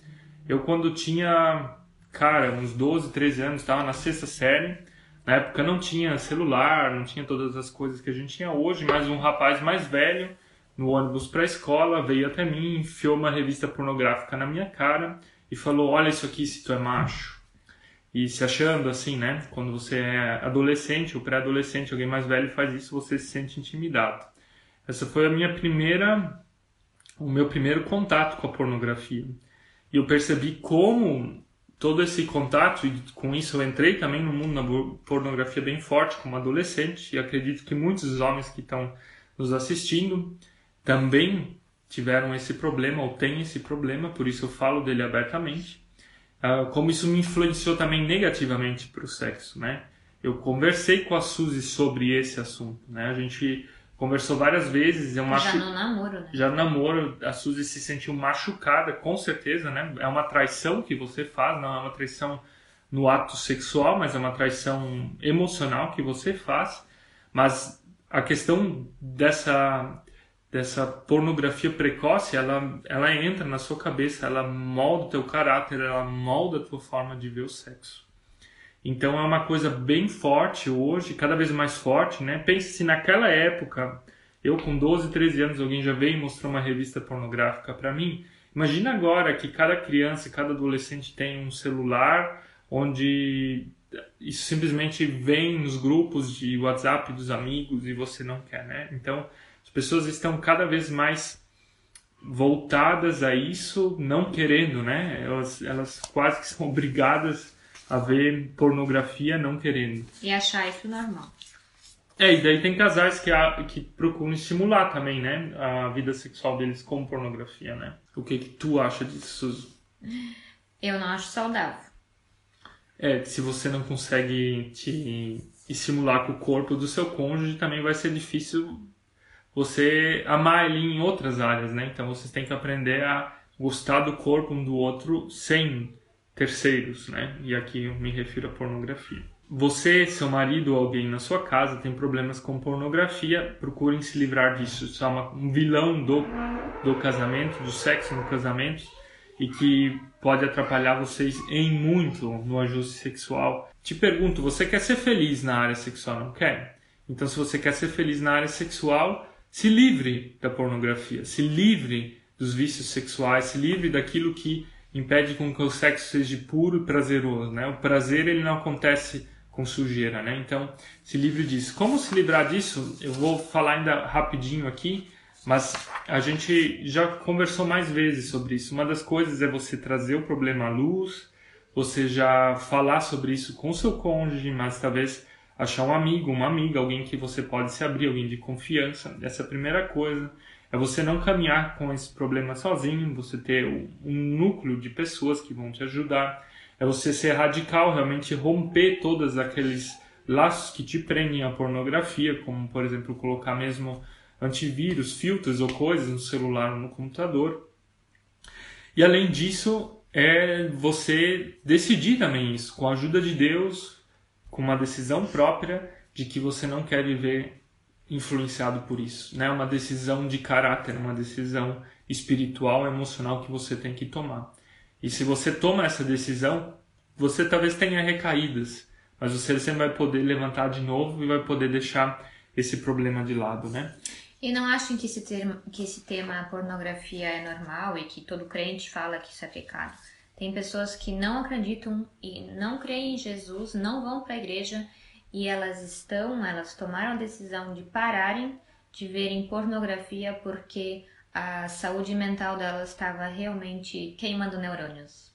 Eu quando tinha, cara, uns 12, 13 anos, estava na sexta série, na época não tinha celular, não tinha todas as coisas que a gente tinha hoje, mas um rapaz mais velho no ônibus para a escola, veio até mim, enfiou uma revista pornográfica na minha cara e falou: Olha isso aqui, se tu é macho. E se achando assim, né? Quando você é adolescente ou pré-adolescente, alguém mais velho faz isso, você se sente intimidado. Essa foi a minha primeira, o meu primeiro contato com a pornografia. E eu percebi como todo esse contato, e com isso eu entrei também no mundo da pornografia bem forte como adolescente, e acredito que muitos dos homens que estão nos assistindo também tiveram esse problema ou têm esse problema, por isso eu falo dele abertamente. Uh, como isso me influenciou também negativamente para o sexo, né? Eu conversei com a Suzy sobre esse assunto, né? A gente conversou várias vezes. Eu machu... Já no namoro, né? Já no namoro, a Suzy se sentiu machucada, com certeza, né? É uma traição que você faz, não é uma traição no ato sexual, mas é uma traição emocional que você faz. Mas a questão dessa dessa pornografia precoce, ela, ela entra na sua cabeça, ela molda o teu caráter, ela molda a tua forma de ver o sexo. Então é uma coisa bem forte hoje, cada vez mais forte, né? Pense se naquela época, eu com 12, 13 anos, alguém já veio e mostrou uma revista pornográfica para mim. Imagina agora que cada criança, cada adolescente tem um celular onde isso simplesmente vem nos grupos de WhatsApp dos amigos e você não quer, né? Então, as pessoas estão cada vez mais voltadas a isso, não querendo, né? Elas, elas quase que são obrigadas a ver pornografia não querendo. E achar isso normal. É, e daí tem casais que, que procuram estimular também, né? A vida sexual deles com pornografia, né? O que, que tu acha disso, Suzy? Eu não acho saudável. É, se você não consegue te estimular com o corpo do seu cônjuge, também vai ser difícil você amar ele em outras áreas, né? Então vocês têm que aprender a gostar do corpo um do outro sem terceiros, né? E aqui eu me refiro à pornografia. Você, seu marido ou alguém na sua casa tem problemas com pornografia, procurem se livrar disso. Isso é uma, um vilão do, do casamento, do sexo no casamento e que pode atrapalhar vocês em muito no ajuste sexual. Te pergunto, você quer ser feliz na área sexual, não quer? Então, se você quer ser feliz na área sexual, se livre da pornografia, se livre dos vícios sexuais, se livre daquilo que impede com que o sexo seja puro e prazeroso, né? O prazer ele não acontece com sujeira, né? Então, se livre disso. Como se livrar disso? Eu vou falar ainda rapidinho aqui mas a gente já conversou mais vezes sobre isso. Uma das coisas é você trazer o problema à luz, você já falar sobre isso com seu cônjuge, mas talvez achar um amigo, uma amiga, alguém que você pode se abrir, alguém de confiança. Essa é a primeira coisa. É você não caminhar com esse problema sozinho, você ter um núcleo de pessoas que vão te ajudar. É você ser radical, realmente romper todos aqueles laços que te prendem à pornografia, como por exemplo colocar mesmo antivírus, filtros ou coisas no celular ou no computador. E além disso, é você decidir também isso, com a ajuda de Deus, com uma decisão própria de que você não quer viver influenciado por isso. Né? uma decisão de caráter, uma decisão espiritual, emocional que você tem que tomar. E se você toma essa decisão, você talvez tenha recaídas, mas você sempre vai poder levantar de novo e vai poder deixar esse problema de lado, né? E não acham que esse, termo, que esse tema pornografia é normal e que todo crente fala que isso é pecado? Tem pessoas que não acreditam e não creem em Jesus, não vão para a igreja e elas estão, elas tomaram a decisão de pararem de verem pornografia porque a saúde mental delas estava realmente queimando neurônios.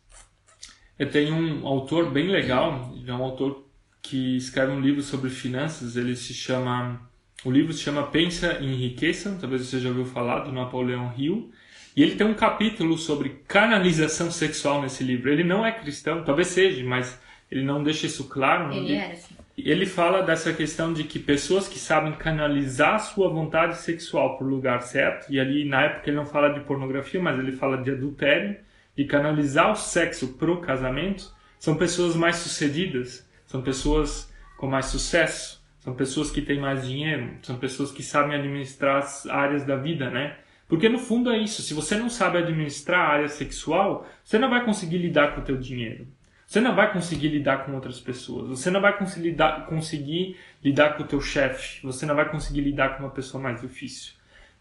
Eu tenho um autor bem legal, é um autor que escreve um livro sobre finanças, ele se chama o livro se chama Pensa em Riqueza, talvez você já ouviu falar, do Napoleão Hill. E ele tem um capítulo sobre canalização sexual nesse livro. Ele não é cristão, talvez seja, mas ele não deixa isso claro ele sim. Ele fala dessa questão de que pessoas que sabem canalizar sua vontade sexual para o lugar certo, e ali na época ele não fala de pornografia, mas ele fala de adultério, de canalizar o sexo para o casamento, são pessoas mais sucedidas, são pessoas com mais sucesso. São pessoas que têm mais dinheiro, são pessoas que sabem administrar as áreas da vida, né? Porque no fundo é isso. Se você não sabe administrar a área sexual, você não vai conseguir lidar com o teu dinheiro. Você não vai conseguir lidar com outras pessoas. Você não vai conseguir lidar, conseguir lidar com o teu chefe. Você não vai conseguir lidar com uma pessoa mais difícil.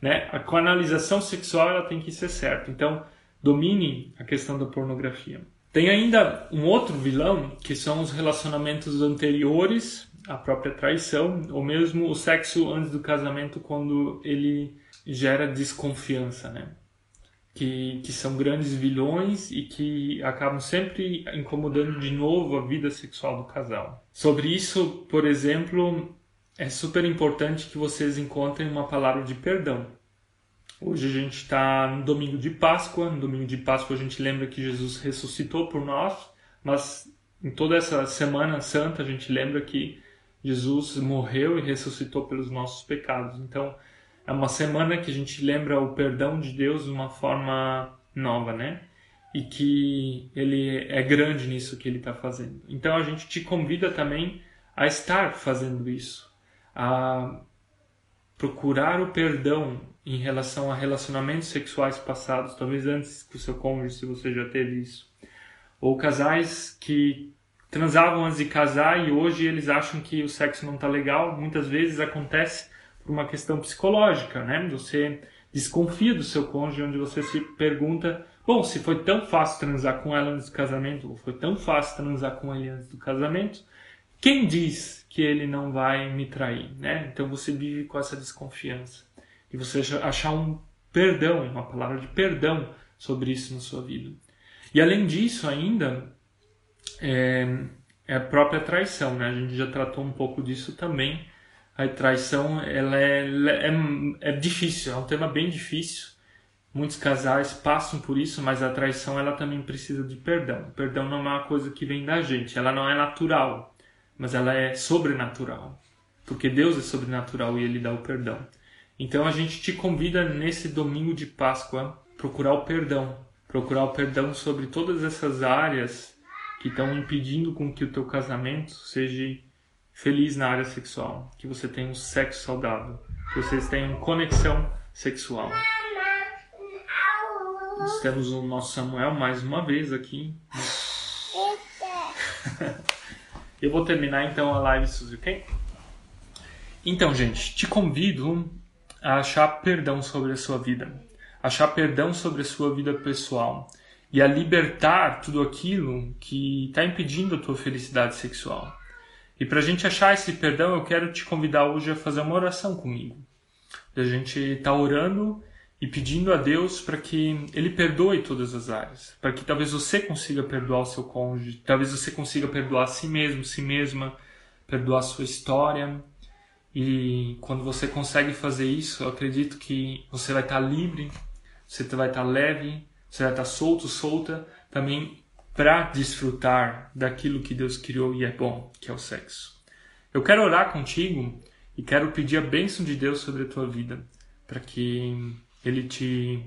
né? A canalização sexual ela tem que ser certa. Então, domine a questão da pornografia. Tem ainda um outro vilão, que são os relacionamentos anteriores à própria traição, ou mesmo o sexo antes do casamento, quando ele gera desconfiança, né? Que, que são grandes vilões e que acabam sempre incomodando de novo a vida sexual do casal. Sobre isso, por exemplo, é super importante que vocês encontrem uma palavra de perdão. Hoje a gente está no domingo de Páscoa. No domingo de Páscoa a gente lembra que Jesus ressuscitou por nós, mas em toda essa Semana Santa a gente lembra que Jesus morreu e ressuscitou pelos nossos pecados. Então é uma semana que a gente lembra o perdão de Deus de uma forma nova, né? E que Ele é grande nisso que Ele está fazendo. Então a gente te convida também a estar fazendo isso, a procurar o perdão em relação a relacionamentos sexuais passados, talvez antes com o seu cônjuge, se você já teve isso. Ou casais que transavam antes de casar e hoje eles acham que o sexo não está legal. Muitas vezes acontece por uma questão psicológica, né? Você desconfia do seu cônjuge, onde você se pergunta: bom, se foi tão fácil transar com ela antes do casamento, ou foi tão fácil transar com ele antes do casamento, quem diz que ele não vai me trair, né? Então você vive com essa desconfiança e você achar um perdão, uma palavra de perdão sobre isso na sua vida. E além disso, ainda é, é a própria traição, né? A gente já tratou um pouco disso também. A traição, ela é, é, é difícil, é um tema bem difícil. Muitos casais passam por isso, mas a traição ela também precisa de perdão. O perdão não é uma coisa que vem da gente, ela não é natural, mas ela é sobrenatural. Porque Deus é sobrenatural e ele dá o perdão. Então a gente te convida nesse domingo de Páscoa procurar o perdão, procurar o perdão sobre todas essas áreas que estão impedindo com que o teu casamento seja feliz na área sexual, que você tenha um sexo saudável, que vocês tenham conexão sexual. Nós temos o nosso Samuel mais uma vez aqui. Eu vou terminar então a live, Suzy, ok? Então, gente, te convido a achar perdão sobre a sua vida, achar perdão sobre a sua vida pessoal e a libertar tudo aquilo que está impedindo a tua felicidade sexual. E para a gente achar esse perdão, eu quero te convidar hoje a fazer uma oração comigo. A gente está orando e pedindo a Deus para que Ele perdoe todas as áreas, para que talvez você consiga perdoar o seu cônjuge, talvez você consiga perdoar a si mesmo, si mesma, perdoar a sua história, e quando você consegue fazer isso, eu acredito que você vai estar livre, você vai estar leve, você vai estar solto, solta, também para desfrutar daquilo que Deus criou e é bom, que é o sexo. Eu quero orar contigo e quero pedir a bênção de Deus sobre a tua vida, para que Ele te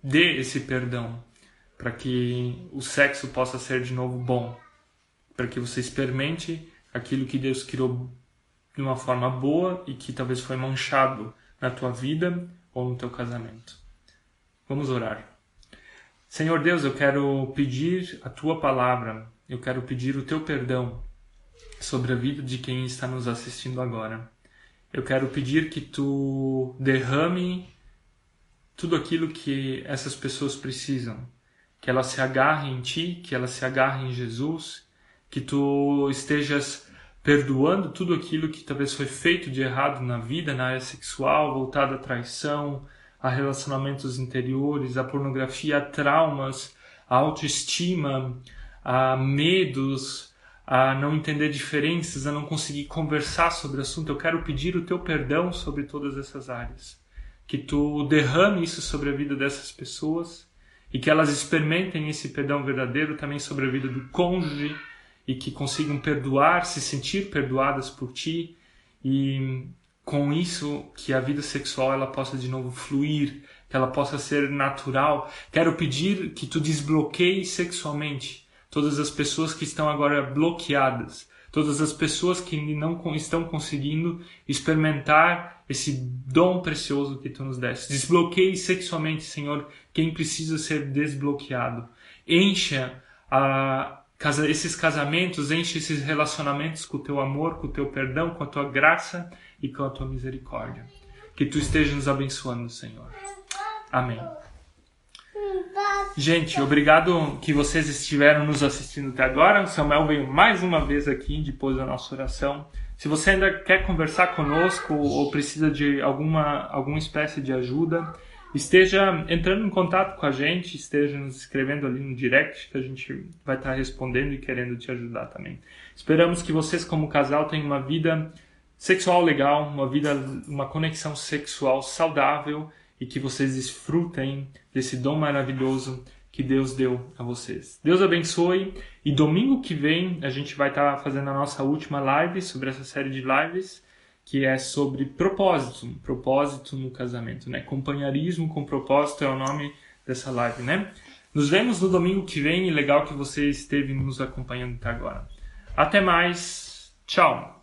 dê esse perdão, para que o sexo possa ser de novo bom, para que você experimente aquilo que Deus criou de uma forma boa e que talvez foi manchado na tua vida ou no teu casamento. Vamos orar. Senhor Deus, eu quero pedir a tua palavra, eu quero pedir o teu perdão sobre a vida de quem está nos assistindo agora. Eu quero pedir que tu derrame tudo aquilo que essas pessoas precisam, que elas se agarrem em ti, que elas se agarrem em Jesus, que tu estejas perdoando tudo aquilo que talvez foi feito de errado na vida, na área sexual, voltado à traição, a relacionamentos interiores, a pornografia, a traumas, a autoestima, a medos, a não entender diferenças, a não conseguir conversar sobre o assunto. Eu quero pedir o teu perdão sobre todas essas áreas. Que tu derrame isso sobre a vida dessas pessoas e que elas experimentem esse perdão verdadeiro também sobre a vida do cônjuge, e que consigam perdoar, se sentir perdoadas por ti e com isso que a vida sexual ela possa de novo fluir, que ela possa ser natural. Quero pedir que tu desbloqueie sexualmente todas as pessoas que estão agora bloqueadas, todas as pessoas que não estão conseguindo experimentar esse dom precioso que tu nos deste. Desbloqueie sexualmente, Senhor, quem precisa ser desbloqueado. Encha a esses casamentos, enche esses relacionamentos com o teu amor, com o teu perdão, com a tua graça e com a tua misericórdia. Que tu esteja nos abençoando, Senhor. Amém. Gente, obrigado que vocês estiveram nos assistindo até agora. O Samuel veio mais uma vez aqui depois da nossa oração. Se você ainda quer conversar conosco ou precisa de alguma, alguma espécie de ajuda, esteja entrando em contato com a gente, esteja nos escrevendo ali no direct, que a gente vai estar respondendo e querendo te ajudar também. Esperamos que vocês, como casal, tenham uma vida sexual legal, uma vida, uma conexão sexual saudável e que vocês desfrutem desse dom maravilhoso que Deus deu a vocês. Deus abençoe e domingo que vem a gente vai estar fazendo a nossa última live sobre essa série de lives que é sobre propósito, propósito no casamento, né? Companheirismo com propósito é o nome dessa live, né? Nos vemos no domingo que vem e legal que você esteve nos acompanhando até agora. Até mais, tchau!